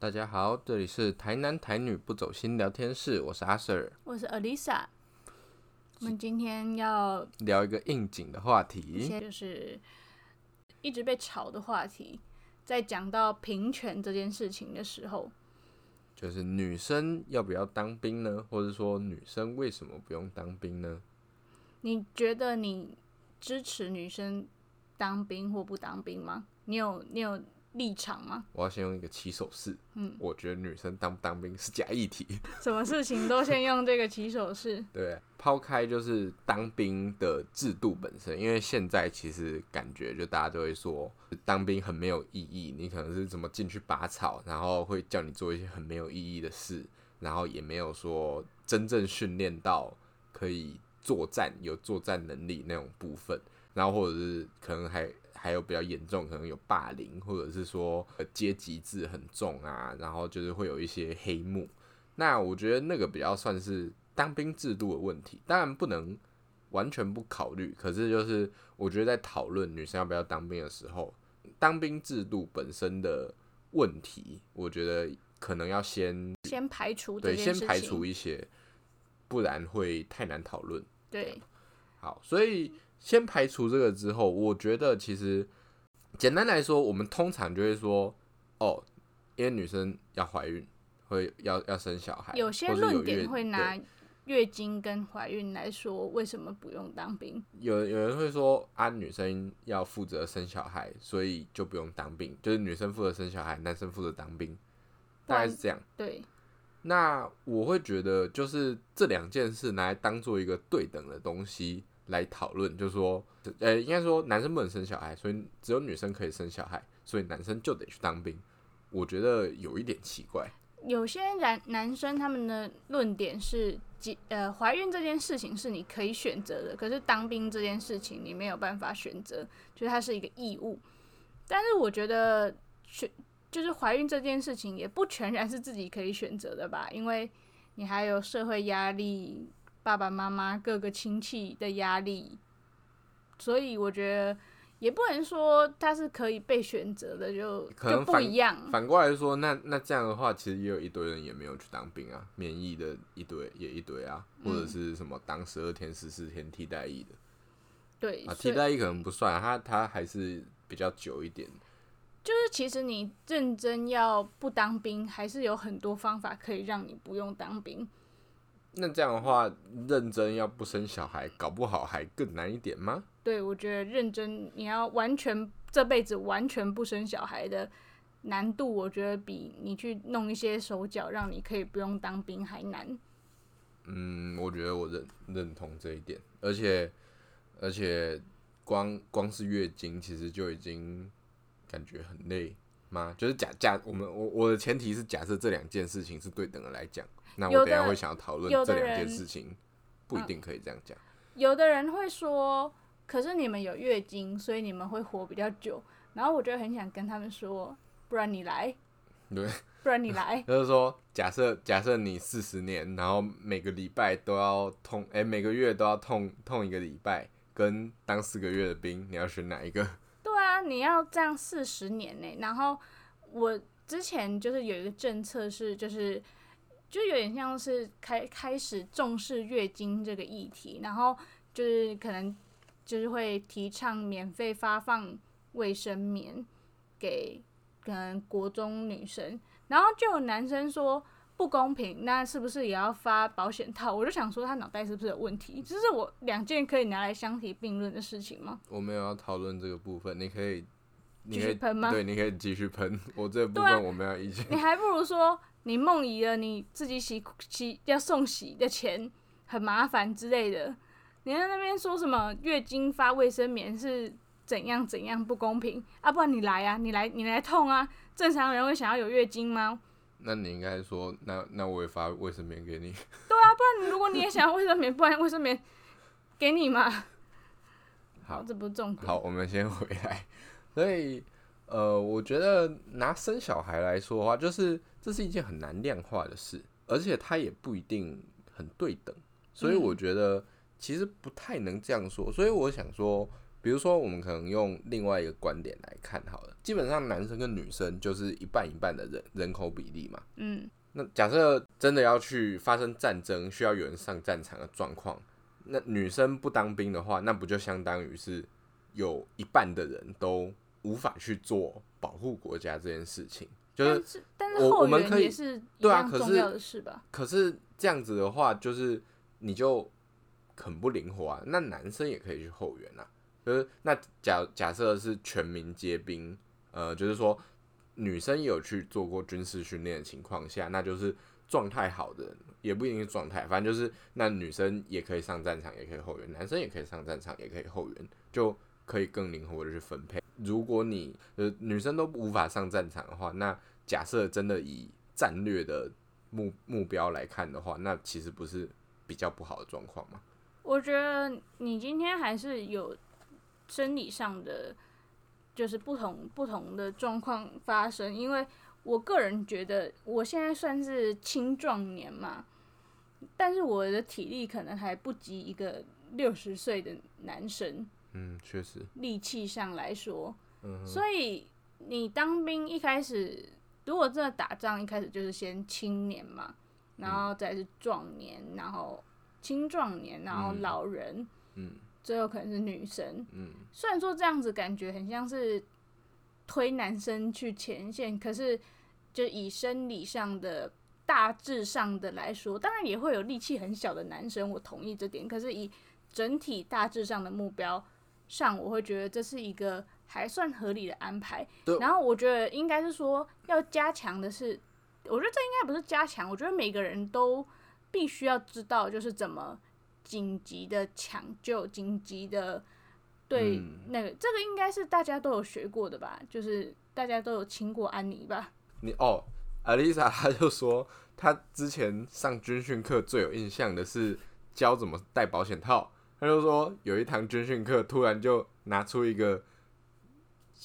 大家好，这里是台南台女不走心聊天室，我是阿 Sir，我是 Alisa。我们今天要聊一个应景的话题。就是一直被炒的话题，在讲到平权这件事情的时候，就是女生要不要当兵呢？或者说女生为什么不用当兵呢？你觉得你支持女生当兵或不当兵吗？你有你有立场吗？我要先用一个起手式。嗯，我觉得女生当不当兵是假议题。什么事情都先用这个起手式。对，抛开就是当兵的制度本身，因为现在其实感觉就大家都会说当兵很没有意义，你可能是怎么进去拔草，然后会叫你做一些很没有意义的事，然后也没有说真正训练到可以作战、有作战能力那种部分，然后或者是可能还。还有比较严重，可能有霸凌，或者是说呃阶级制很重啊，然后就是会有一些黑幕。那我觉得那个比较算是当兵制度的问题，当然不能完全不考虑。可是就是我觉得在讨论女生要不要当兵的时候，当兵制度本身的问题，我觉得可能要先先排除对先排除一些，不然会太难讨论。对，好，所以先排除这个之后，我觉得其实简单来说，我们通常就会说，哦，因为女生要怀孕，会要要生小孩，有些论点会拿月经跟怀孕来说，为什么不用当兵？有有人会说啊，女生要负责生小孩，所以就不用当兵，就是女生负责生小孩，男生负责当兵，大概是这样。对，那我会觉得，就是这两件事拿来当做一个对等的东西来讨论，就是说，呃，应该说男生不能生小孩，所以只有女生可以生小孩，所以男生就得去当兵。我觉得有一点奇怪，有些男男生他们的论点是，呃怀孕这件事情是你可以选择的，可是当兵这件事情你没有办法选择，就是它是一个义务。但是我觉得选就是怀孕这件事情也不全然是自己可以选择的吧，因为你还有社会压力、爸爸妈妈各个亲戚的压力，所以我觉得也不能说他是可以被选择的，就就不可能反一样。反过来说，那那这样的话，其实也有一堆人也没有去当兵啊，免疫的一堆也一堆啊，或者嗯是什么当十二天、十四天替代役的对，啊，替代役可能不算，他他还是比较久一点。就是其实你认真要不当兵，还是有很多方法可以让你不用当兵。那这样的话，认真要不生小孩，搞不好还更难一点吗？对我觉得认真你要完全这辈子完全不生小孩的难度，我觉得比你去弄一些手脚让你可以不用当兵还难。嗯，我觉得我认认同这一点，而且而且光光是月经，其实就已经感觉很累吗？就是假假我们我我的前提是假设这两件事情是对等的来讲，那我等下会想要讨论这两件事情，不一定可以这样讲。有的人会说，可是你们有月经，所以你们会活比较久。然后我就很想跟他们说，不然你来，对，不然你来。就是说，假设假设你四十年，然后每个礼拜都要痛，哎、每个月都要痛痛一个礼拜，跟当四个月的兵，你要选哪一个？对啊，你要这样四十年呢、然后我之前就是有一个政策是，就是就有点像是开开始重视月经这个议题，然后就是可能就是会提倡免费发放卫生棉给可能国中女生，然后就有男生说。不公平，那是不是也要发保险套？我就想说他脑袋是不是有问题？这是我两件可以拿来相提并论的事情吗？我没有要讨论这个部分，你可以，你继可以续喷吗？对，你可以继续喷。我这部分我没有意见。你还不如说你梦遗了你自己洗洗要送洗的钱很麻烦之类的。你在那边说什么月经发卫生棉是怎样怎样不公平啊？不然你来啊，你来你来痛啊！正常人会想要有月经吗？那你应该说，那那我也发卫生棉给你。对啊，不然如果你也想要卫生棉，不然卫生棉给你嘛。好这不是重点。好，我们先回来。所以，呃，我觉得拿生小孩来说的话，就是这是一件很难量化的事，而且它也不一定很对等。所以嗯我觉得其实不太能这样说。所以我想说，比比如说，我们可能用另外一个观点来看好了，基本上男生跟女生就是一半一半的人人口比例嘛。嗯，那假设真的要去发生战争，需要有人上战场的状况，那女生不当兵的话，那不就相当于是有一半的人都无法去做保护国家这件事情？就是但是后援们可以也是一对啊可是样重要的事吧？可是这样子的话，就是你就很不灵活啊。那男生也可以去后援啊，就是那假假设是全民皆兵，呃，就是说女生有去做过军事训练的情况下，那就是状态好的人，也不一定是状态，反正就是那女生也可以上战场，也可以后援，男生也可以上战场，也可以后援，就可以更灵活的去分配。如果你呃女生都无法上战场的话，那假设真的以战略的目目标来看的话，那其实不是比较不好的状况吗？我觉得你今天还是有生理上的，就是不同不同的状况发生。因为我个人觉得，我现在算是青壮年嘛，但是我的体力可能还不及一个六十岁的男生，嗯，确实，力气上来说，嗯，所以你当兵一开始，如果真的打仗，一开始就是先青年嘛，然后再是壮年，然后青壮年，然后嗯老人，嗯最后可能是女生。嗯虽然说这样子感觉很像是推男生去前线，可是就以生理上的大致上的来说，当然也会有力气很小的男生，我同意这点。可是以整体大致上的目标上，我会觉得这是一个还算合理的安排。然后我觉得应该是说要加强的是，我觉得这应该不是加强，我觉得每个人都必须要知道，就是怎么紧急的抢救、紧急的对嗯那个，这个应该是大家都有学过的吧？就是大家都有亲过安妮吧？你哦，阿丽莎她就说，她之前上军训课最有印象的是教怎么戴保险套。她就说有一堂军训课，突然就拿出一个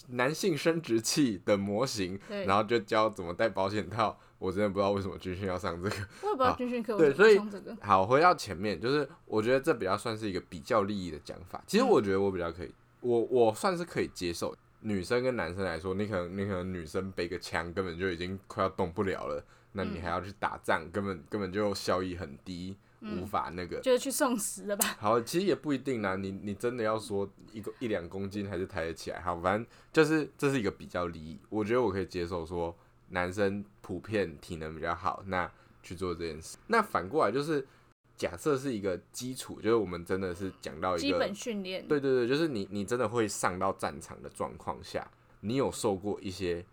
男性生殖器的模型，然后就教怎么戴保险套。我真的不知道为什么军训要上这个。我也不知道军训课对所以。好，回到前面，就是我觉得这比较算是一个比较利益的讲法。其实嗯我觉得我比较可以，我我算是可以接受。女生跟男生来说，你可能你可能女生背个枪根本就已经快要动不了了，那你嗯还要去打仗，根本根本就效益很低，嗯无法那个。就是去送死了吧？好，其实也不一定啦。你你真的要说一个一两公斤还是抬得起来，好，反正就是这是一个比较利益。我觉得我可以接受说男生普遍体能比较好，那去做这件事。那反过来就是假设是一个基础，就是我们真的是讲到一个基本训练。对对对，就是你你真的会上到战场的状况下，你有受过一些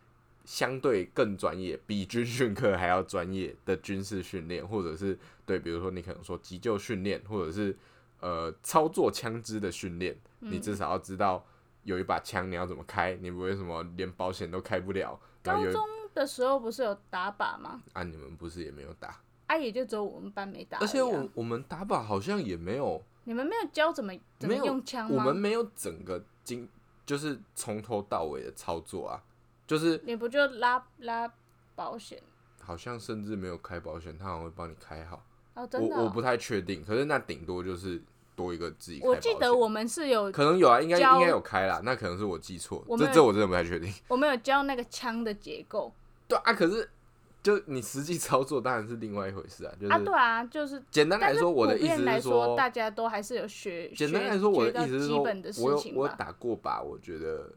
相对更专业、比军训课还要专业的军事训练，或者是对，比如说你可能说急救训练，或者是呃操作枪支的训练，你嗯至少要知道有一把枪你要怎么开，你不会什么连保险都开不了。然后有高中的时候不是有打靶吗？啊，你们不是也没有打，啊，也就只有我们班没打而已啊、而且我我们打靶好像也没有。你们没有教怎么怎么没有用枪吗？我们没有整个经，就是从头到尾的操作啊，就是你不就拉拉保险？好像甚至没有开保险，他好像会帮你开好。哦，真的哦、我我不太确定，可是那顶多就是多一个自己开我险。记得我们是有可能有啊，应该教应该有开啦，那可能是我记错，我们这这我真的不太确定。我们有教那个枪的结构对啊，可是就你实际操作当然是另外一回事啊，就是、啊，对啊，就是。简单来说，我的普意思是说，大家都还是有学。简单来说，我的到意思是说基本的，事我有情。我有打过靶，我觉得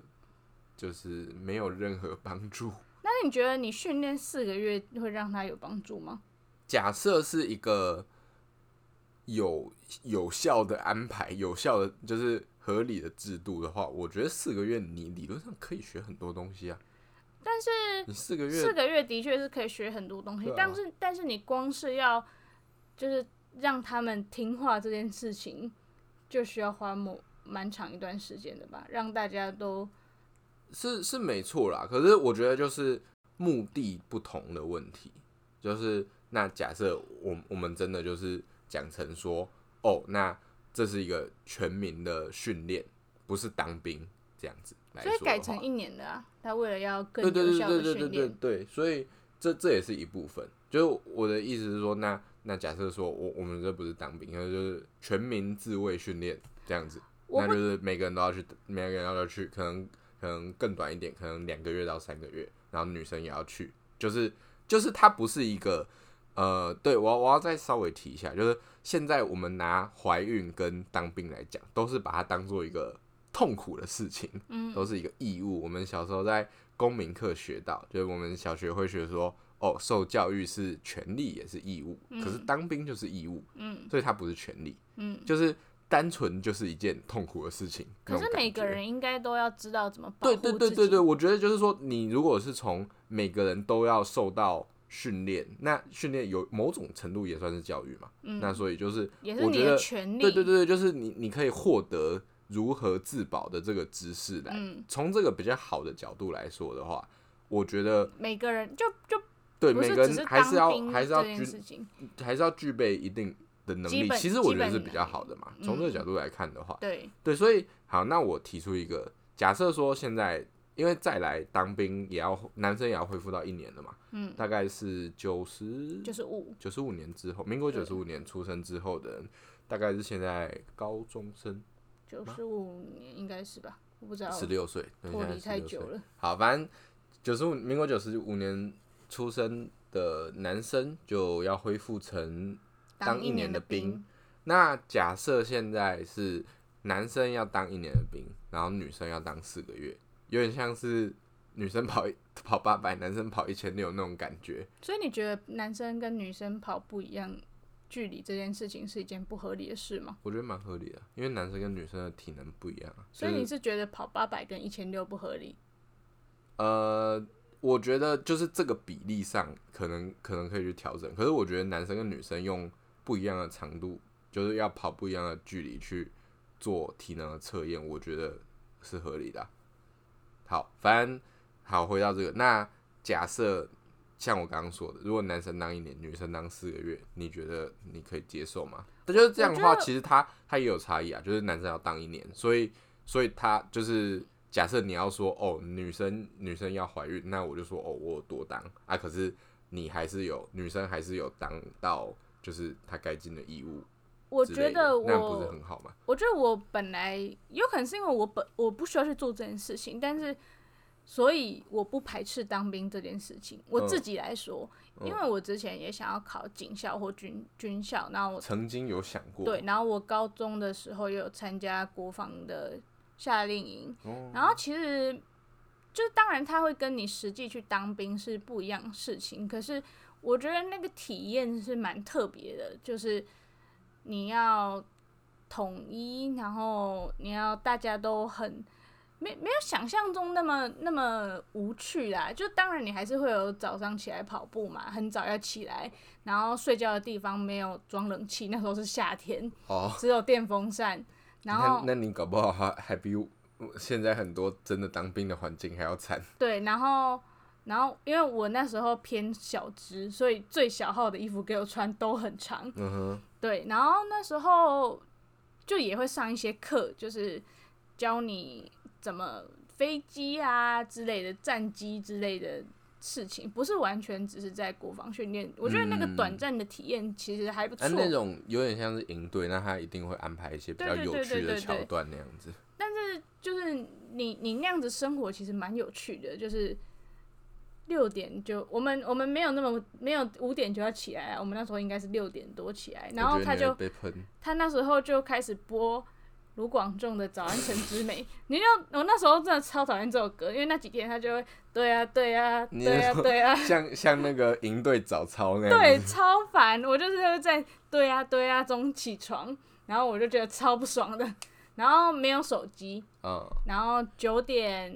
就是没有任何帮助。那你觉得你训练四个月会让他有帮助吗？假设是一个有有效的安排、有效的就是合理的制度的话，我觉得四个月你理论上可以学很多东西啊。但是你四个月四个月的确是可以学很多东西，啊但是但是你光是要就是让他们听话这件事情，就需要花某蛮长一段时间的吧，让大家都是是没错啦，可是我觉得就是目的不同的问题，就是那假设我我们真的就是讲成说，哦，那这是一个全民的训练，不是当兵这样子来所以改成一年的啊。他为了要更对对对有效的对对对对训练，对，所以这这也是一部分。就是我的意思是说，那那假设说我我们这不是当兵，那就是全民自卫训练这样子。那就是每个人都要去，每个人都要去，可能可能更短一点，可能两个月到三个月，然后女生也要去，就是就是它不是一个呃，对我我要再稍微提一下，就是现在我们拿怀孕跟当兵来讲，都是把它当做一个痛苦的事情，嗯都是一个义务。我们小时候在公民课学到，就是我们小学会学说，哦，受教育是权利也是义务，可是当兵就是义务，嗯所以它不是权利，嗯。就是单纯就是一件痛苦的事情。可是每个人应该都要知道怎么保对护自己。对对对对，我觉得就是说，你如果是从每个人都要受到训练，那训练有某种程度也算是教育嘛。嗯那所以就是，也是你的权利。对对对，就是你你可以获得如何自保的这个知识来。嗯，从这个比较好的角度来说的话，我觉得每个人就就对每个人还是要还是要具。还是要具备一定的能力。其实我觉得是比较好的嘛。从这个角度来看的话，对，对，所以好，那我提出一个假设说，现在因为再来当兵也要男生也要恢复到一年了嘛，嗯，大概是九十九十五，九十五年之后，民国九十五年出生之后的人，大概是现在高中生，九十五年应该是吧？我不知道，十六岁，脱离太久了。好，反正九十五民国九十五年出生的男生就要恢复成当一一年的的兵，那假设现在是男生要当一年的兵，然后女生要当四个月，有点像是女生跑跑八百，男生跑一千六那种感觉。所以你觉得男生跟女生跑不一样距离这件事情是一件不合理的事吗？我觉得蛮合理的，因为男生跟女生的体能不一样啊。所以你是觉得跑八百跟一千六不合理？呃，我觉得就是这个比例上可能可能可以去调整，可是我觉得男生跟女生用不一样的长度，就是要跑不一样的距离去做体能的测验，我觉得是合理的啊、好，反正好回到这个，那假设像我刚刚说的，如果男生当一年，女生当四个月，你觉得你可以接受吗？那就是这样的话，其实他他也有差异啊，就是男生要当一年，所以所以他就是假设你要说哦，女生女生要怀孕，那我就说哦，我有多当啊，可是你还是有女生还是有当到就是他该尽的义务我觉得那不是我，很好吗？我觉得我本来有可能是因为我本我不需要去做这件事情，但是所以我不排斥当兵这件事情。我嗯自己来说，嗯因为我之前也想要考警校或军军校，然后我曾经有想过，对，然后我高中的时候也有参加国防的夏令营，哦然后其实就是当然他会跟你实际去当兵是不一样的事情，可是我觉得那个体验是蛮特别的，就是你要统一，然后你要大家都很。没没有想象中那么那么无趣啦，就当然你还是会有早上起来跑步嘛，很早要起来，然后睡觉的地方没有装冷气，那时候是夏天，哦，只有电风扇，然后那你搞不好还还比我现在很多真的当兵的环境还要惨。对，然后然后因为我那时候偏小只，所以最小号的衣服给我穿都很长。嗯哼，对，然后那时候就也会上一些课，就是教你怎么飞机啊之类的战机之类的事情，不是完全只是在国防训练。我觉得那个短嗯暂的体验其实还不错。啊，那种有点像是营队，那他一定会安排一些比较有趣的桥段那样子。但是就是你你那样子生活其实蛮有趣的，就是六点就我们我们没有那么没有五点就要起来啊，我们那时候应该是六点多起来，然后他就被喷，他那时候就开始播卢广仲的《早安晨之美》，你就我那时候真的超讨厌这首歌，因为那几天他就会对啊对啊对啊对啊，像像那个营队早操那样。对，超烦，我就是会在对啊对啊中起床，然后我就觉得超不爽的，然后没有手机，嗯。然后九点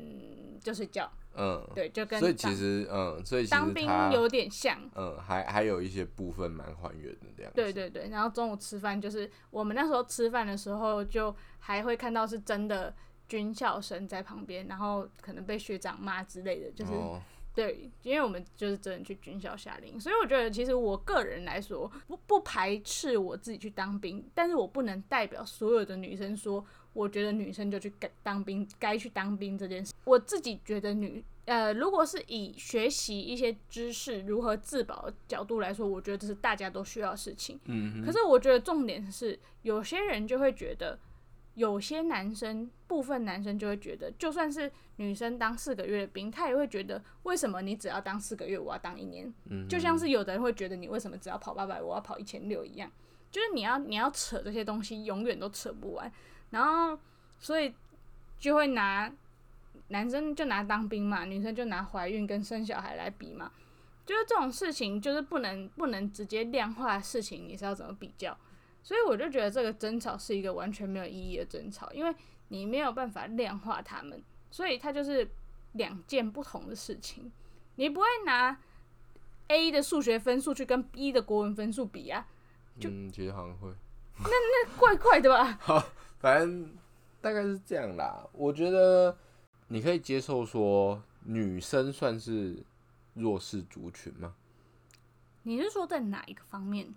就睡觉，嗯，对，就跟所以其实嗯，所以其当兵有点像，嗯还还有一些部分蛮还原的这样子。对对对。然后中午吃饭就是我们那时候吃饭的时候，就还会看到是真的军校生在旁边，然后可能被学长骂之类的，就是、哦对，因为我们就是真的去军校夏令营，所以我觉得其实我个人来说不不排斥我自己去当兵，但是我不能代表所有的女生说，我觉得女生就去该当兵，该去当兵这件事。我自己觉得女呃，如果是以学习一些知识如何自保的角度来说，我觉得这是大家都需要的事情。嗯，可是我觉得重点是，有些人就会觉得有些男生，部分男生就会觉得，就算是女生当四个月的兵，他也会觉得，为什么你只要当四个月，我要当一年？嗯，就像是有的人会觉得，你为什么只要跑八百，我要跑一千六一样？就是你要你要扯这些东西，永远都扯不完。然后，所以就会拿男生就拿当兵嘛，女生就拿怀孕跟生小孩来比嘛。就是这种事情，就是不能不能直接量化的事情，你是要怎么比较？所以我就觉得这个争吵是一个完全没有意义的争吵，因为你没有办法量化他们，所以它就是两件不同的事情。你不会拿 A 的数学分数去跟 B 的国文分数比啊，就嗯，其实好像会，怪怪的吧？好，反正大概是这样啦。我觉得你可以接受说女生算是弱势族群吗？你是说在哪一个方面？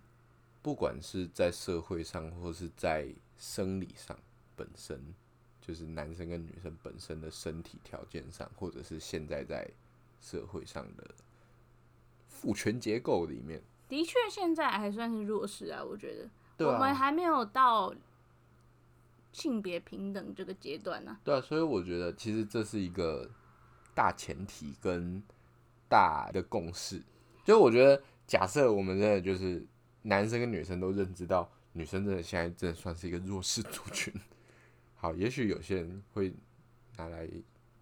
不管是在社会上，或是在生理上，本身就是男生跟女生本身的身体条件上，或者是现在在社会上的父权结构里面，的确，现在还算是弱势啊，我觉得。对我们啊，还没有到性别平等这个阶段呢、对啊，所以我觉得其实这是一个大前提跟大的共识。就我觉得，假设我们真的就是男生跟女生都认知到，女生真的现在真的算是一个弱势族群。好，也许有些人会拿来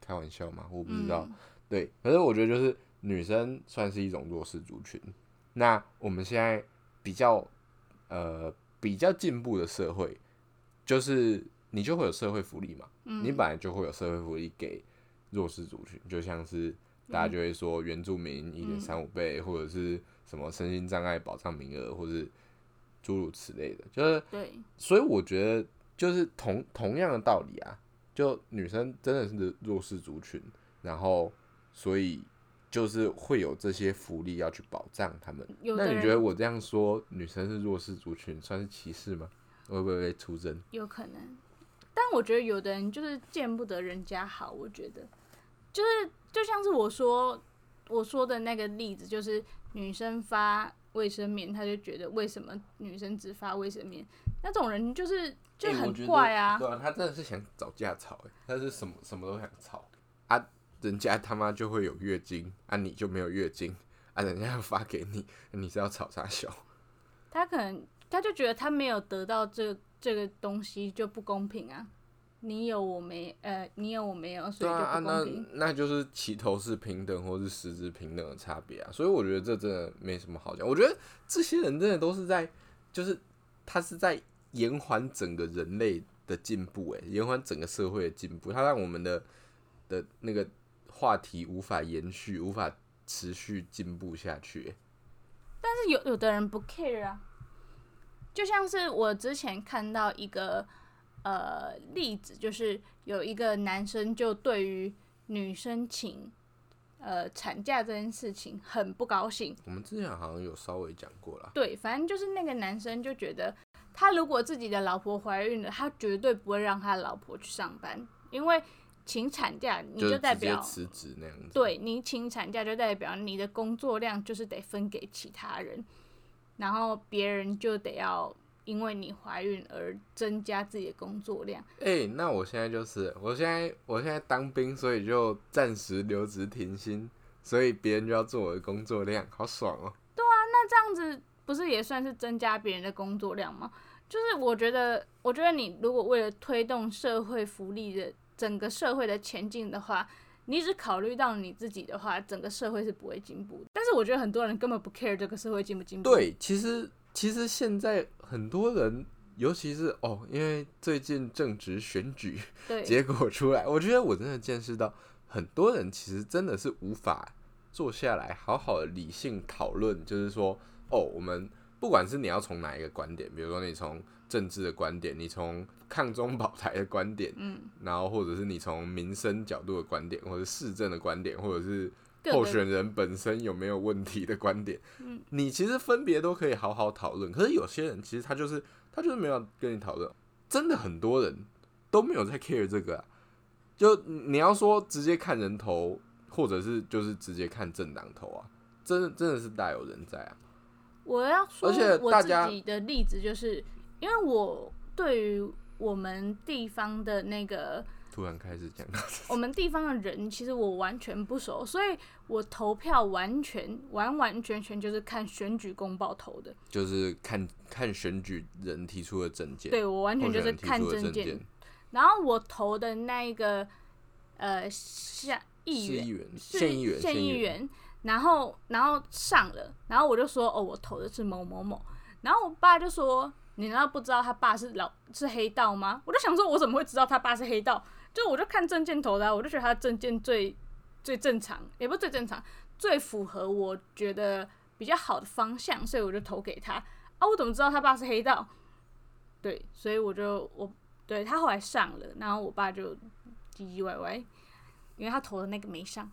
开玩笑嘛，我不知道。嗯对，可是我觉得就是女生算是一种弱势族群。那我们现在比较呃比较进步的社会，就是你就会有社会福利嘛，嗯你本来就会有社会福利给弱势族群，就像是大家就会说原住民一点三五倍，或者是什么身心障碍保障名额，或是诸如此类的，就是对，所以我觉得就是同同样的道理啊，就女生真的是弱势族群，然后所以就是会有这些福利要去保障他们。那你觉得我这样说女生是弱势族群，算是歧视吗？会不会被出征？有可能，但我觉得有的人就是见不得人家好，我觉得就是就像是我说我说的那个例子，就是女生发卫生棉，他就觉得为什么女生只发卫生棉？那种人就是就很怪啊，对啊，他真的是想找架吵、欸，他是什么什么都想吵啊，人家他妈就会有月经啊，你就没有月经啊，人家要发给你，你是要吵啥笑？他可能他就觉得他没有得到这个这个东西就不公平啊。你有我没，呃，你有我没有，所以就对啊，啊那不公平。那就是起头是平等，或是实质平等的差别啊。所以我觉得这真的没什么好讲。我觉得这些人真的都是在，就是他是在延缓整个人类的进步，诶，延缓整个社会的进步。他让我们的的那个话题无法延续，无法持续进步下去、欸。但是有有的人不 care 啊，就像是我之前看到一个呃例子，就是有一个男生就对于女生请呃产假这件事情很不高兴。我们之前好像有稍微讲过啦。对，反正就是那个男生就觉得，他如果自己的老婆怀孕了，他绝对不会让他老婆去上班，因为请产假你就代表辞职那样子。对你请产假就代表你的工作量就是得分给其他人，然后别人就得要因为你怀孕而增加自己的工作量。哎、那我现在就是，我现在我现在当兵，所以就暂时留职停薪，所以别人就要做我的工作量，好爽哦、对啊那这样子不是也算是增加别人的工作量吗？就是我觉得，我觉得你如果为了推动社会福利的整个社会的前进的话，你只考虑到你自己的话，整个社会是不会进步的。但是我觉得很多人根本不 care 这个社会进不进步。对，其实其实现在很多人，尤其是哦，因为最近正值选举对结果出来，我觉得我真的见识到很多人其实真的是无法坐下来好好的理性讨论，就是说哦，我们不管是你要从哪一个观点，比如说你从政治的观点，你从抗中保台的观点，嗯，然后或者是你从民生角度的观点，或者市政的观点，或者是候选人本身有没有问题的观点，嗯你其实分别都可以好好讨论。可是有些人其实他就是他就是没有跟你讨论，真的很多人都没有在 care 这个、啊。就你要说直接看人头，或者是就是直接看政党头啊，真的真的是大有人在啊。我要说而且我自己的例子，就是因为我对于我们地方的那个，突然开始讲，我们地方的人其实我完全不熟，所以我投票完全完完全全就是看选举公报投的。就是看看选举人提出的证件，对我完全就是看证证件。然后我投的那一个呃下议员，县议员，县议员，然后然后上了，然后我就说哦，我投的是某某某，然后我爸就说。你难道不知道他爸是老是黑道吗？我就想说，我怎么会知道他爸是黑道？就我就看证件投的，我就觉得他证件最最正常，也不是最正常，最符合我觉得比较好的方向，所以我就投给他。啊，我怎么知道他爸是黑道？对，所以我就我对他后来上了，然后我爸就唧唧歪歪，因为他投的那个没上。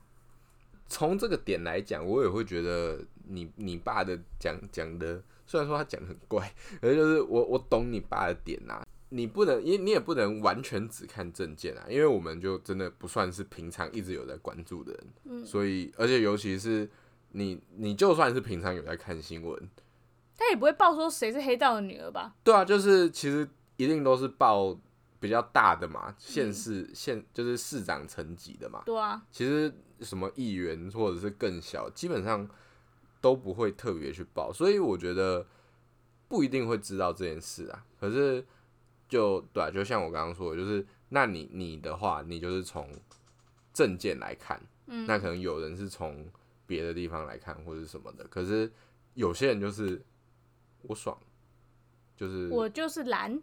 从这个点来讲，我也会觉得你你爸的讲讲的。虽然说他讲的很怪，可是就是我我懂你爸的点呐。你不能，因你也不能完全只看证件啊，因为我们就真的不算是平常一直有在关注的人。嗯。所以，而且尤其是你，你就算是平常有在看新闻，他也不会报说谁是黑道的女儿吧？对啊，就是其实一定都是报比较大的嘛，县市县就是市长层级的嘛。对啊。其实什么议员或者是更小，基本上。都不会特别去报，所以我觉得不一定会知道这件事啊。可是就对，就像我刚刚说的，就是那你你的话，你就是从证件来看，嗯，那可能有人是从别的地方来看或者什么的。可是有些人就是我爽，就是我就是蓝，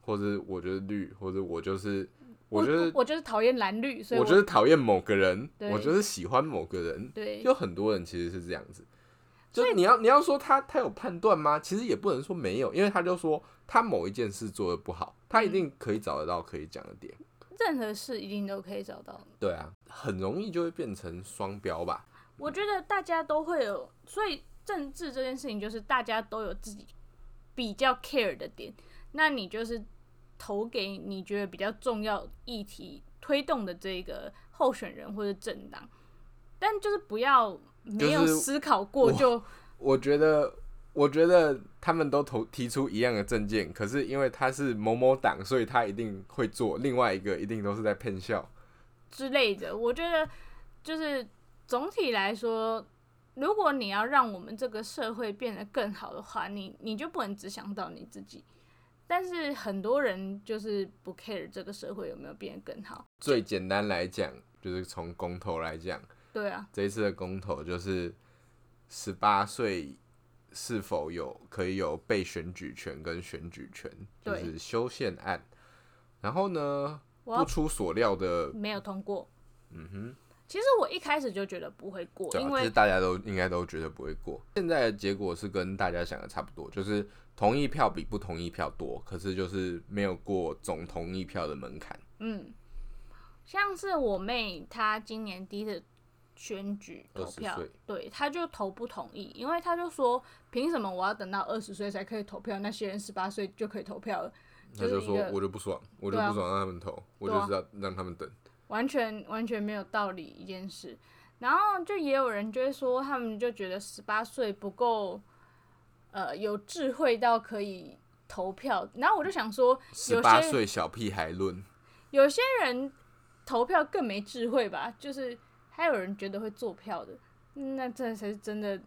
或者我就是绿，或者我就是我觉得我就是讨厌蓝绿，所以我就是讨厌某个人，我就是喜欢某个人，对，有很多人其实是这样子。就你要你要说他他有判断吗？其实也不能说没有，因为他就说他某一件事做的不好，他一定可以找得到可以讲的点。任何事一定都可以找到。对啊，很容易就会变成双标吧。我觉得大家都会有，所以政治这件事情就是大家都有自己比较 care 的点，那你就是投给你觉得比较重要议题推动的这个候选人或者政党，但就是不要。没有思考过就，我觉得，我觉得他们都投提出一样的证件，可是因为他是某某党，所以他一定会做。另外一个一定都是在骗笑之类的。我觉得就是总体来说，如果你要让我们这个社会变得更好的话，你你就不能只想到你自己。但是很多人就是不 care 这个社会有没有变得更好。最简单来讲，就是从公投来讲。对啊，这一次的公投就是十八岁是否有可以有被选举权跟选举权，就是修宪案。然后呢，不出所料的没有通过。嗯哼，其实我一开始就觉得不会过，因为大家都应该都觉得不会过。现在的结果是跟大家想的差不多，就是同意票比不同意票多，可是就是没有过总同意票的门槛。嗯，像是我妹她今年第一次。选举投票，对，她就投不同意，因为她就说，凭什么我要等到二十岁才可以投票？那些人十八岁就可以投票了。他就说，我就不爽，我就不爽让他们投，我就是要让他们等。完全完全没有道理一件事。然后就也有人就会说，他们就觉得十八岁不够，呃，有智慧到可以投票。然后我就想说，十八岁小屁孩论，有些人投票更没智慧吧？就是。还有人觉得会做票的，那这才是真的。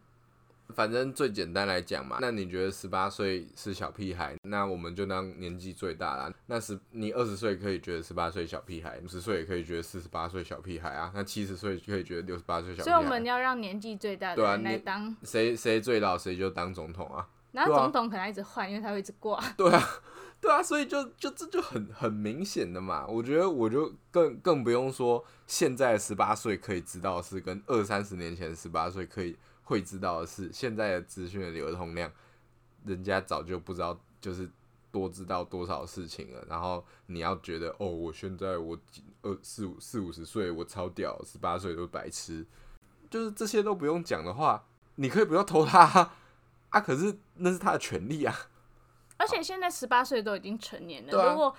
反正最简单来讲嘛，那你觉得十八岁是小屁孩，那我们就当年纪最大了。那十你二十岁可以觉得十八岁小屁孩，五十岁也可以觉得四十八岁小屁孩啊。那七十岁可以觉得六十八岁小屁孩。所以我们要让年纪最大的人来当。谁谁最老谁就当总统啊。然后总统可能一直换，因为他会一直挂。对啊。对啊，所以就就这就很很明显的嘛。我觉得我就更更不用说，现在十八岁可以知道是，跟二三十年前十八岁可以会知道的是，现在的资讯的流通量，人家早就不知道，就是多知道多少事情了。然后你要觉得哦，我现在我二四五四五十岁，我超屌，十八岁都白痴，就是这些都不用讲的话，你可以不要投他啊。可是那是他的权利啊。而且现在十八岁都已经成年了，如果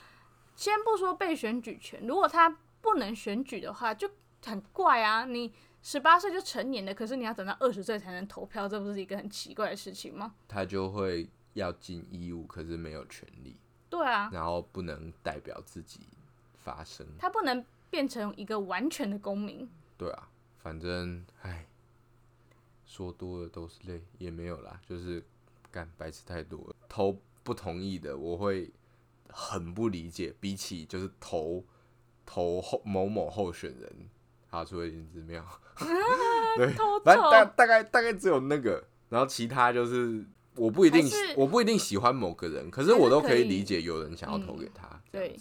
先不说被选举权，如果他不能选举的话，就很怪啊！你十八岁就成年了，可是你要等到二十岁才能投票，这不是一个很奇怪的事情吗？他就会要尽义务，可是没有权利。对啊，然后不能代表自己发声。他不能变成一个完全的公民。对啊，反正唉，说多了都是泪，也没有啦，就是干白痴太多了。投不同意的，我会很不理解。比起就是投投候某某候选人，好，除了林之庙 对，偷反正大大概大概只有那个，然后其他就是我不一定我不一定喜欢某个人，可是我都可以理解有人想要投嗯给他。对，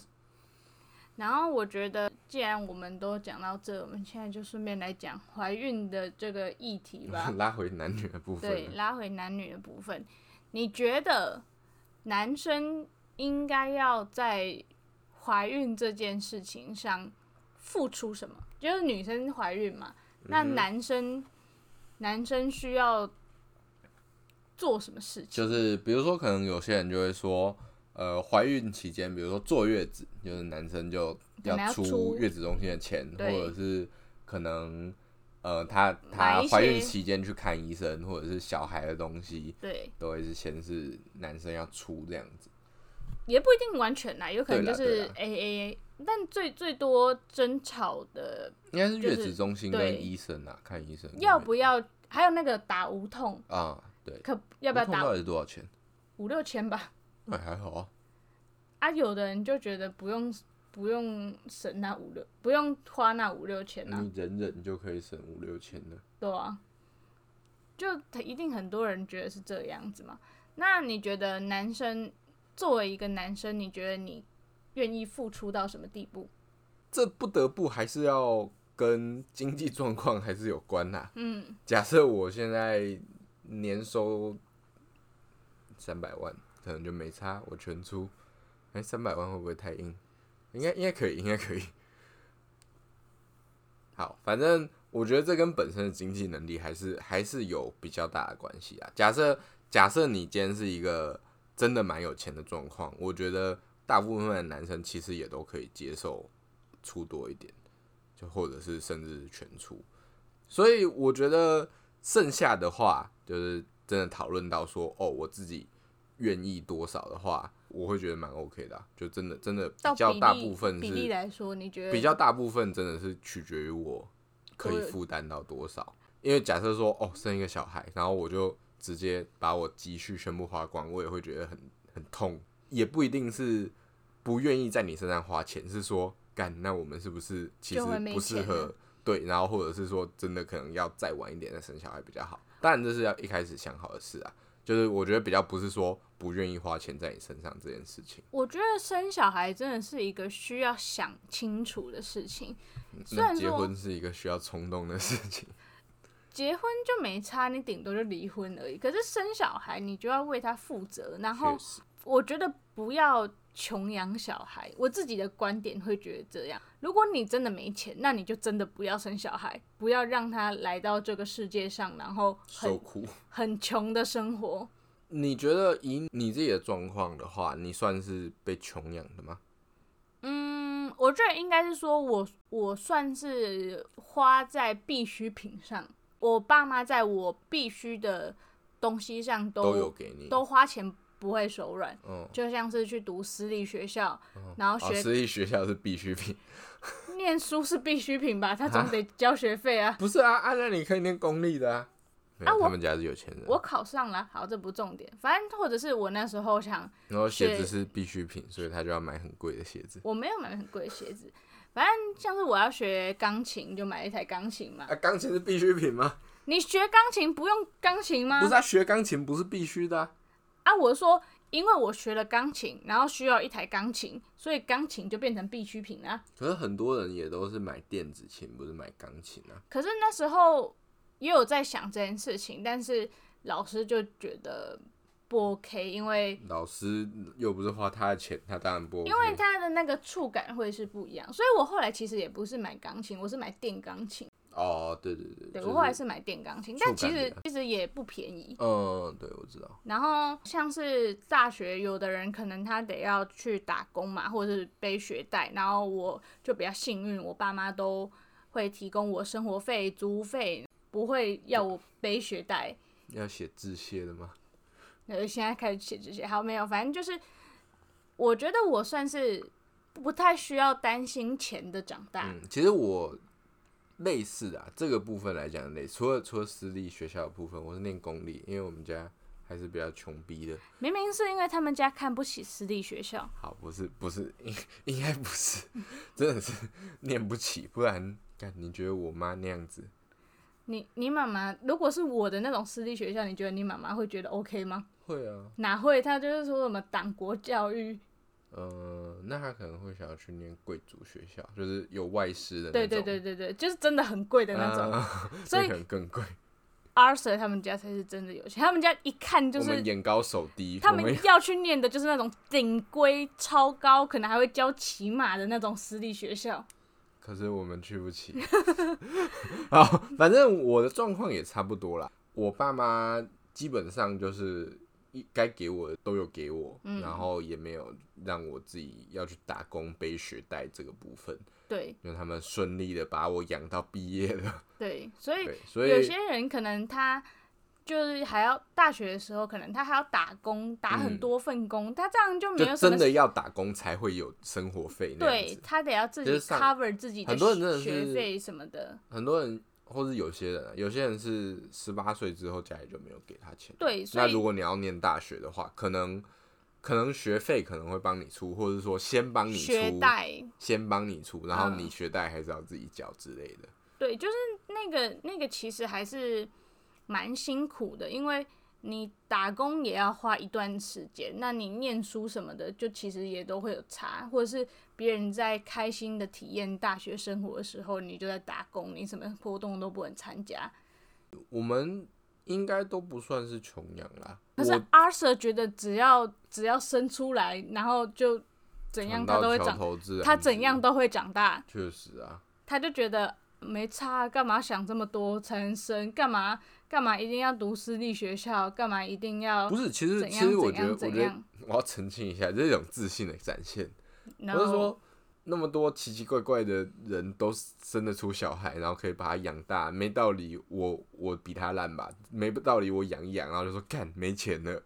然后我觉得，既然我们都讲到这，我们现在就顺便来讲怀孕的这个议题吧。拉回男女的部分对，拉回男女的部分，你觉得男生应该要在怀孕这件事情上付出什么？就是女生怀孕嘛，那男生、男生需要做什么事情？就是比如说，可能有些人就会说，呃，怀孕期间，比如说坐月子，就是男生就要出出月子中心的钱，或者是可能呃，他买一他怀孕期间去看医生，或者是小孩的东西，对，都会是先是男生要出这样子。也不一定完全啦，有可能就是对啦对啦 A A，但最最多争吵的应该是月子中心跟医生啊，看医生要不要，还有那个打无痛，啊？对，可要不要无痛到打底是多少钱？五六千吧？那还好啊。啊，有的人就觉得不用不用省那五六，不用花那五六千啊，你忍忍就可以省五六千了。对啊，就他一定很多人觉得是这样子嘛。那你觉得男生作为一个男生，你觉得你愿意付出到什么地步？这不得不还是要跟经济状况还是有关呐、嗯，假设我现在年收三百万，可能就没差，我全出。哎、三百万会不会太硬？应该应该可以，应该可以。好，反正我觉得这跟本身的经济能力还是还是有比较大的关系啊。假设假设你今天是一个真的蛮有钱的状况，我觉得大部分的男生其实也都可以接受出多一点，就或者是甚至全出。所以我觉得剩下的话，就是真的讨论到说，哦，我自己愿意多少的话，我会觉得蛮 OK 的啊、就真的真的比较大部分比例是来说，你觉得比较大部分真的是取决于我可以负担到多少。因为假设说，哦，生一个小孩，然后我就直接把我积蓄全部花光，我也会觉得很很痛。也不一定是不愿意在你身上花钱，是说，干，那我们是不是其实不适合？对，然后或者是说，真的可能要再晚一点再生小孩比较好。当然，这是要一开始想好的事啊。就是我觉得比较不是说不愿意花钱在你身上这件事情。我觉得生小孩真的是一个需要想清楚的事情。虽然结婚是一个需要冲动的事情。结婚就没差，你顶多就离婚而已。可是生小孩，你就要为他负责。然后我觉得不要穷养小孩。我自己的观点会觉得这样：如果你真的没钱，那你就真的不要生小孩，不要让他来到这个世界上，然后很受苦。很穷的生活。你觉得以你自己的状况的话，你算是被穷养的吗？嗯，我觉得应该是说我我算是花在必需品上，我爸妈在我必须的东西上都都有给你。都花钱不会手软，嗯，就像是去读私立学校，然后哦，学、私立学校是必需品。念书是必需品吧，他总得交学费啊。不是啊，啊，那你可以念公立的啊。啊我他们家是有钱人。我考上了，好，这不重点，反正或者是我那时候想，然后鞋子是必需品，所以他就要买很贵的鞋子。我没有买很贵的鞋子，反正像是我要学钢琴，就买一台钢琴嘛。啊，钢琴是必需品吗？你学钢琴不用钢琴吗？不是啊，学钢琴不是必须的啊。啊，我说，因为我学了钢琴，然后需要一台钢琴，所以钢琴就变成必需品啦。可是很多人也都是买电子琴，不是买钢琴啊。可是那时候也有在想这件事情，但是老师就觉得不 OK，因为老师又不是花他的钱，他当然不 OK。因为他的那个触感会是不一样，所以我后来其实也不是买钢琴，我是买电钢琴。哦，对对对，对就我后来是买电钢琴，但其实其实也不便宜。嗯，对，我知道。然后像是大学，有的人可能他得要去打工嘛，或者是背学贷，然后我就比较幸运，我爸妈都会提供我生活费、租费，不会要我背学贷。要写致谢的吗？呃，现在开始写这些，好没有，反正就是我觉得我算是不太需要担心钱的长大。嗯，其实我类似的、啊、这个部分来讲类，除了除了私立学校的部分，我是念公立，因为我们家还是比较穷逼的。明明是因为他们家看不起私立学校，好，不是不是，应应该不是，真的是念不起，不然，看你觉得我妈那样子，你你妈妈如果是我的那种私立学校，你觉得你妈妈会觉得 OK 吗？会啊，哪会？她就是说什么党国教育，呃，那他可能会想要去念贵族学校，就是有外师的那对种，对对对对，就是真的很贵的那种。啊所以 可能更贵。Arthur 他们家才是真的有钱，他们家一看就是眼高手低，他们们要去念的就是那种顶规超高，可能还会教骑马的那种私立学校。可是我们去不起。好，反正我的状况也差不多啦。我爸妈基本上就是一该给我的都有给我，嗯然后也没有让我自己要去打工背学贷这个部分，对因为他们顺利的把我养到毕业了。对，所以，所以有些人可能他就是还要大学的时候，可能他还要打工，打很嗯多份工，他这样就没有什么真的要打工才会有生活费。对他得要自己 cover 自己的学费什么的。很多人或是有些人啊，有些人是十八岁之后家里就没有给他钱。对，所以那如果你要念大学的话，可能可能学费可能会帮你出，或者说先帮你学出，贷，先帮你出，然后嗯你学贷还是要自己缴之类的。对，就是那个那个其实还是蛮辛苦的，因为你打工也要花一段时间，那你念书什么的，就其实也都会有差，或者是别人在开心的体验大学生活的时候，你就在打工，你什么活动都不能参加。我们应该都不算是穷养啦。可是我 Arthur 觉得只要只要生出来，然后就怎样他都会长，他怎样都会长大。确实啊，他就觉得没差，干嘛想这么多才能生？干嘛干嘛一定要读私立学校？干嘛一定要不是，其实其实我怎觉得我觉得？我要澄清一下，这是一种自信的展现。我是说，那么多奇奇怪怪的人都生得出小孩，然后可以把他养大，没道理我我比他烂吧？没道理我养一养，然后就说干没钱了，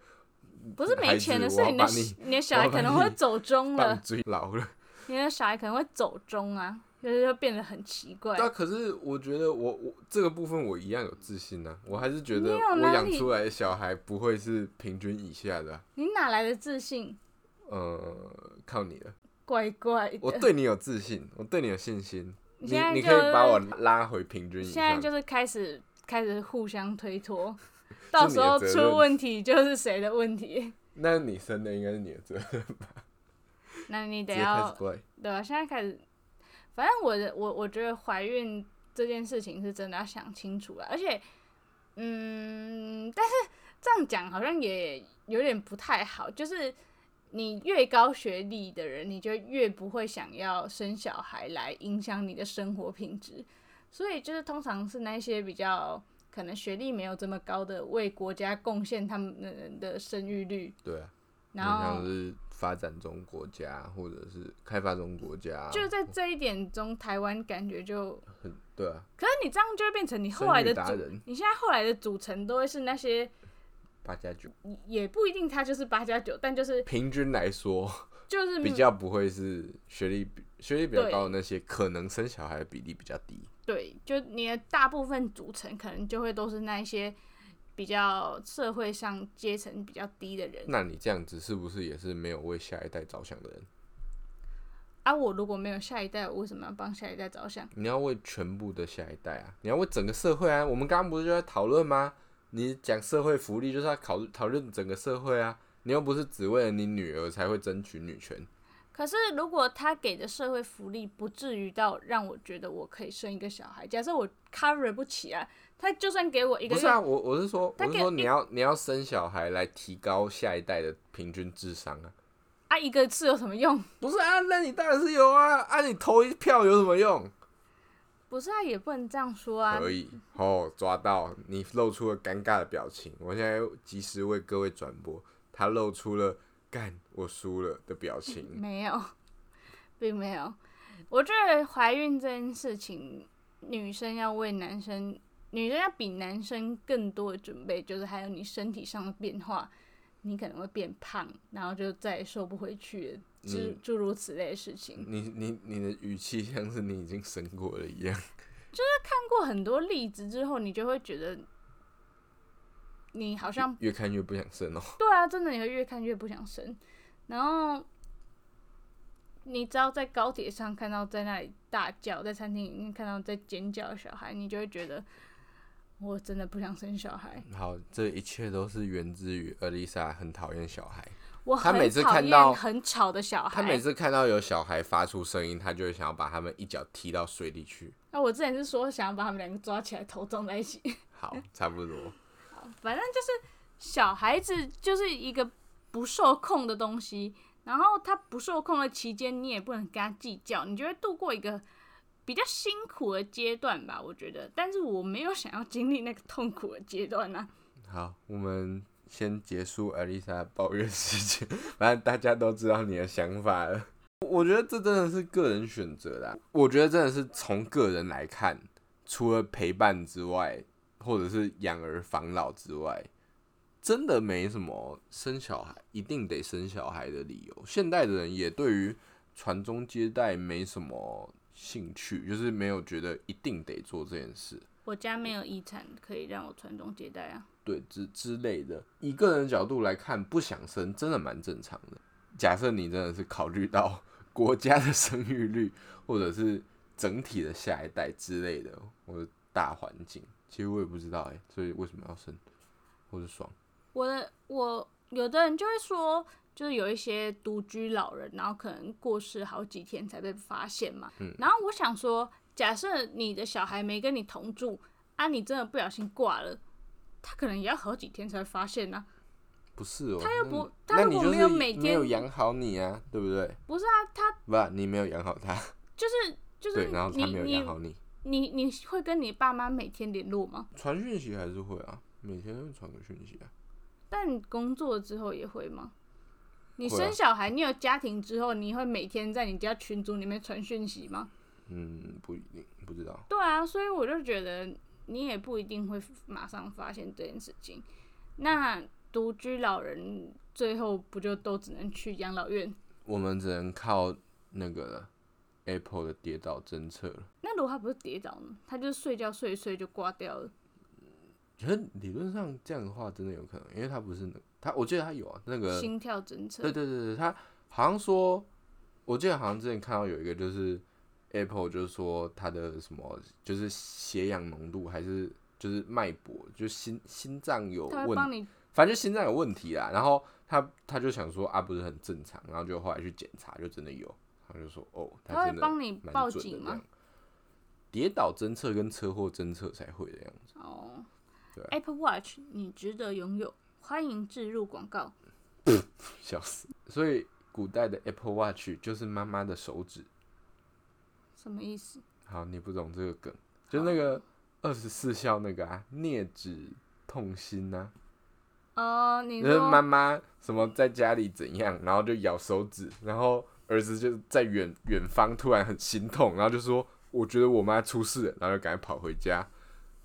不是没钱的，是你的你你的小孩可能会走中了老了。你的小孩可能会走中啊，就是会变得很奇怪那。啊，可是我觉得我我这个部分我一样有自信呢、我还是觉得我养出来的小孩不会是平均以下的啊、你哪来的自信？呃，靠你了，怪怪的。我对你有自信，我对你有信心，你你现在就你可以把我拉回平均以上。现在就是开始开始互相推脱，到时候出问题就是谁的问题。那你生的应该是你的责任吧，那你得要怪。对啊，现在开始，反正我的我我觉得怀孕这件事情是真的要想清楚了，而且，嗯，但是这样讲好像也有点不太好，就是你越高学历的人，你就越不会想要生小孩来影响你的生活品质，所以就是通常是那些比较可能学历没有这么高的，为国家贡献他们的人的生育率，对啊，然后像是发展中国家或者是开发中国家，就在这一点中，台湾感觉就很对啊，可是你这样就会变成你后来的组，你现在后来的组成都会是那些，八加九，也不一定他就是八加九，但就是平均来说就是比较不会是学历比学历比较高的那些，可能生小孩的比例比较低。对，就你的大部分组成可能就会都是那一些比较社会上阶层比较低的人。那你这样子是不是也是没有为下一代着想的人？啊，我如果没有下一代，我为什么要帮下一代着想？你要为全部的下一代啊，你要为整个社会啊。我们刚刚不是就在讨论吗？你讲社会福利就是要考讨论整个社会啊，你又不是只为了你女儿才会争取女权。可是如果他给的社会福利不至于到让我觉得我可以生一个小孩，假设我 cover 不起啊，他就算给我一个月，不是啊，我我是说，我是说你要你要生小孩来提高下一代的平均智商啊。啊一个是有什么用？不是啊，那你当然是有啊，啊你投一票有什么用？不是啊，也不能这样说啊。可以哦，抓到你露出了尴尬的表情，我现在及时为各位转播，他露出了干我输了的表情。没有，并没有。我觉得怀孕这件事情，女生要为男生，女生要比男生更多的准备，就是还有你身体上的变化，你可能会变胖，然后就再也瘦不回去了，诸你诸如此类的事情。你你你的语气像是你已经生过了一样。就是看过很多例子之后，你就会觉得，你好像越看越不想生哦。对啊，真的你会越看越不想生。然后，你只要在高铁上看到在那里大叫，在餐厅里面看到在尖叫的小孩，你就会觉得，我真的不想生小孩。好，这一切都是源自于阿丽莎很讨厌小孩。我很他每次看到很吵的小孩。他每次看到有小孩发出声音，他就会想要把他们一脚踢到水里去。那我之前是说想要把他们两个抓起来，头撞在一起。好，差不多。反正就是小孩子就是一个不受控的东西，然后他不受控的期间，你也不能跟他计较，你就会度过一个比较辛苦的阶段吧，我觉得。但是我没有想要经历那个痛苦的阶段啊。好，我们先结束艾丽莎抱怨事件，反正大家都知道你的想法了。我觉得这真的是个人选择啦。我觉得真的是从个人来看，除了陪伴之外，或者是养儿防老之外，真的没什么生小孩一定得生小孩的理由。现代的人也对于传宗接代没什么兴趣，就是没有觉得一定得做这件事。我家没有遗产可以让我传宗接代啊。对之之类的，以个人角度来看，不想生真的蛮正常的。假设你真的是考虑到 国家的生育率，或者是整体的下一代之类的，或者大环境，其实我也不知道哎、所以为什么要生，或者爽？我的我有的人就会说，就是有一些独居老人，然后可能过世好几天才被发现嘛。嗯然后我想说，假设你的小孩没跟你同住，啊，你真的不小心挂了，他可能也要好几天才会发现呢、不是哦，他又不那他如果没有每天没有养好你啊，对不对？不是啊，他不，你没有养好他，就是就是对，然后你他没有养你好你，你你会跟你爸妈每天联络吗？传讯息还是会啊，每天都传个讯息啊。但你工作之后也会吗？你生小孩，你有家庭之后，你会每天在你家群组里面传讯息吗？嗯，不一定，不知道。对啊，所以我就觉得你也不一定会马上发现这件事情。那独居老人最后不就都只能去养老院？我们只能靠那个 Apple 的跌倒侦测了。那如果他不是跌倒呢？他就是睡觉睡一睡就挂掉了。可是理论上这样的话，真的有可能，因为他不是那他，我记得他有啊，那个心跳侦测对对对对，他好像说，我记得好像之前看到有一个就是 Apple 就是说它的什么就是血氧浓度还是就是脉搏，就心心脏有问反正就心脏有问题啦。然后他他就想说啊，不是很正常，然后就后来去检查，就真的有。他就说哦，他会帮你蛮报警吗？跌倒侦测跟车祸侦测才会的样子。哦对啊，Apple Watch 你值得拥有，欢迎置入广告。笑死！所以古代的 Apple Watch 就是妈妈的手指。什么意思？好，你不懂这个梗，就那个二十四孝那个啊，镊子痛心呐、哦，你就是说妈妈什么在家里怎样，然后就咬手指，然后儿子就在远远方突然很心痛，然后就说我觉得我妈出事了，然后就赶紧跑回家。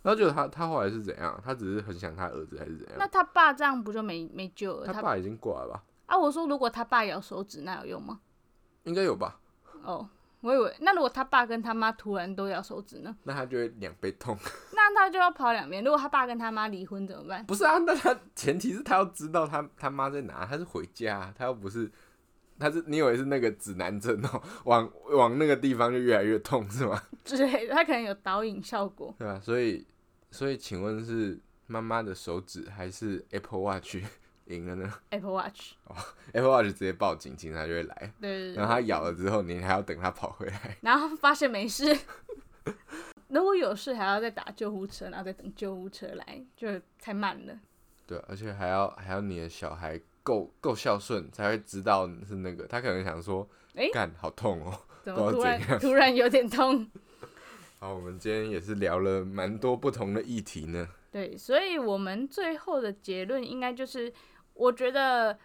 然后就他他后来是怎样？他只是很想他儿子还是怎样？那他爸这样不就没没救了？他他爸已经挂了吧？啊，我说如果他爸咬手指，那有用吗？应该有吧？哦，我以为那如果他爸跟他妈突然都咬手指呢？那他就会两倍痛。那他就要跑两边。如果他爸跟他妈离婚怎么办？不是啊，那他前提是他要知道他他妈在哪，他是回家啊、他又不是，他是你以为是那个指南针哦，往往那个地方就越来越痛是吗？之类的，他可能有导引效果。对吧、所以所以请问是妈妈的手指还是 Apple Watch 赢了呢 Apple Watch，哦，Apple Watch 直接报警，警察就会来，对然后它咬了之后，你还要等他跑回来。然后发现没事，如果有事还要再打救护车，然后再等救护车来，就太慢了。对，而且还要还要你的小孩够够孝顺，才会知道是那个。他可能想说，诶干好痛哦。怎么突然突然有点痛？好，我们今天也是聊了蛮多不同的议题呢。对，所以我们最后的结论应该就是，我觉得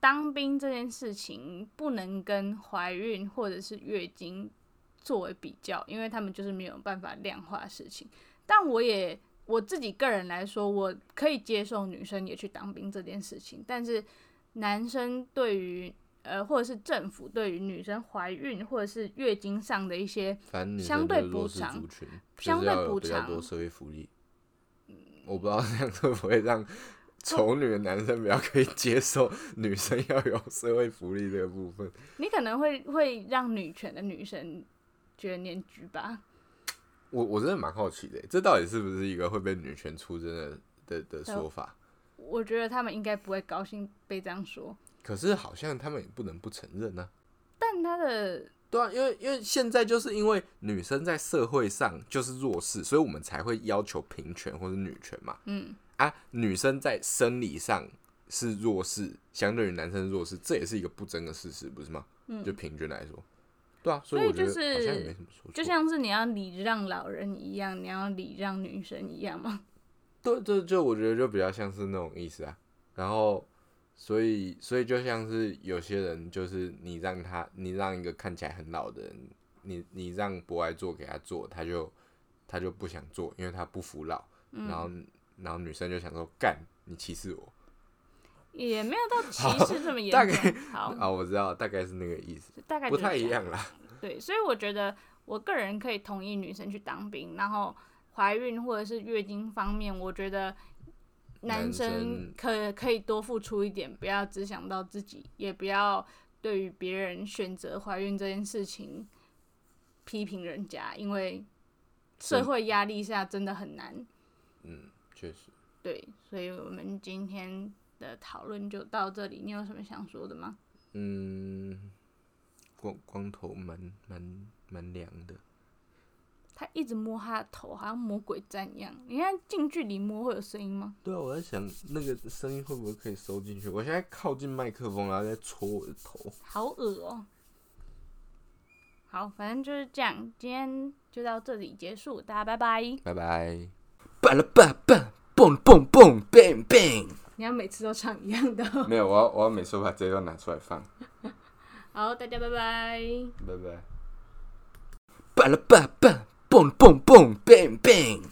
当兵这件事情不能跟怀孕或者是月经作为比较，因为他们就是没有办法量化事情。但我也我自己个人来说，我可以接受女生也去当兵这件事情，但是男生对于呃，或者是政府对于女生怀孕或者是月经上的一些相对补偿相对补偿社会福利。我不知道这样 会不会让丑女的男生比较可以接受女生要有社会福利这个部分。你可能会会让女权的女生觉得念居吧。我我真的蛮好奇的，这到底是不是一个会被女权出征的的的说法？我觉得他们应该不会高兴被这样说，可是好像他们也不能不承认呢、但他的对啊，因为因为现在就是因为女生在社会上就是弱势，所以我们才会要求平权或者女权嘛。嗯，啊，女生在生理上是弱势，相对于男生弱势，这也是一个不争的事实，不是吗？嗯就平均来说，对啊，所以我觉得就是好像也没什么说错。就像是你要礼让老人一样，你要礼让女生一样吗。对就，就我觉得就比较像是那种意思啊。然后，所以所以就像是有些人，就是你让他，你让一个看起来很老的人，你你让博爱做给他做，他就他就不想做，因为他不服老。嗯然后然后女生就想说，干，你歧视我也没有到歧视这么严大概重。好，啊！我知道，大概是那个意思，大概不。太一样啦。对，所以我觉得我个人可以同意女生去当兵，然后怀孕或者是月经方面，我觉得男生可可以多付出一点，不要只想到自己，也不要对于别人选择怀孕这件事情批评人家，因为社会压力下真的很难。嗯，确实。对，所以我们今天的讨论就到这里。你有什么想说的吗？嗯，光光头蛮蛮蛮凉的。他一直摸他的头，好像魔鬼毡一样。你看近距离摸会有声音吗？对啊，我在想那个声音会不会可以收进去？我现在靠近麦克风，然后在戳我的头。好恶哦、好，反正就是这样，今天就到这里结束，大家拜拜。拜拜。巴拉巴巴，蹦蹦蹦，bang bang。你要每次都唱一样的哦、没有，我要我要每次把这段拿出来放。好，大家拜拜。拜拜。巴拉巴巴，蹦蹦蹦，bang bang。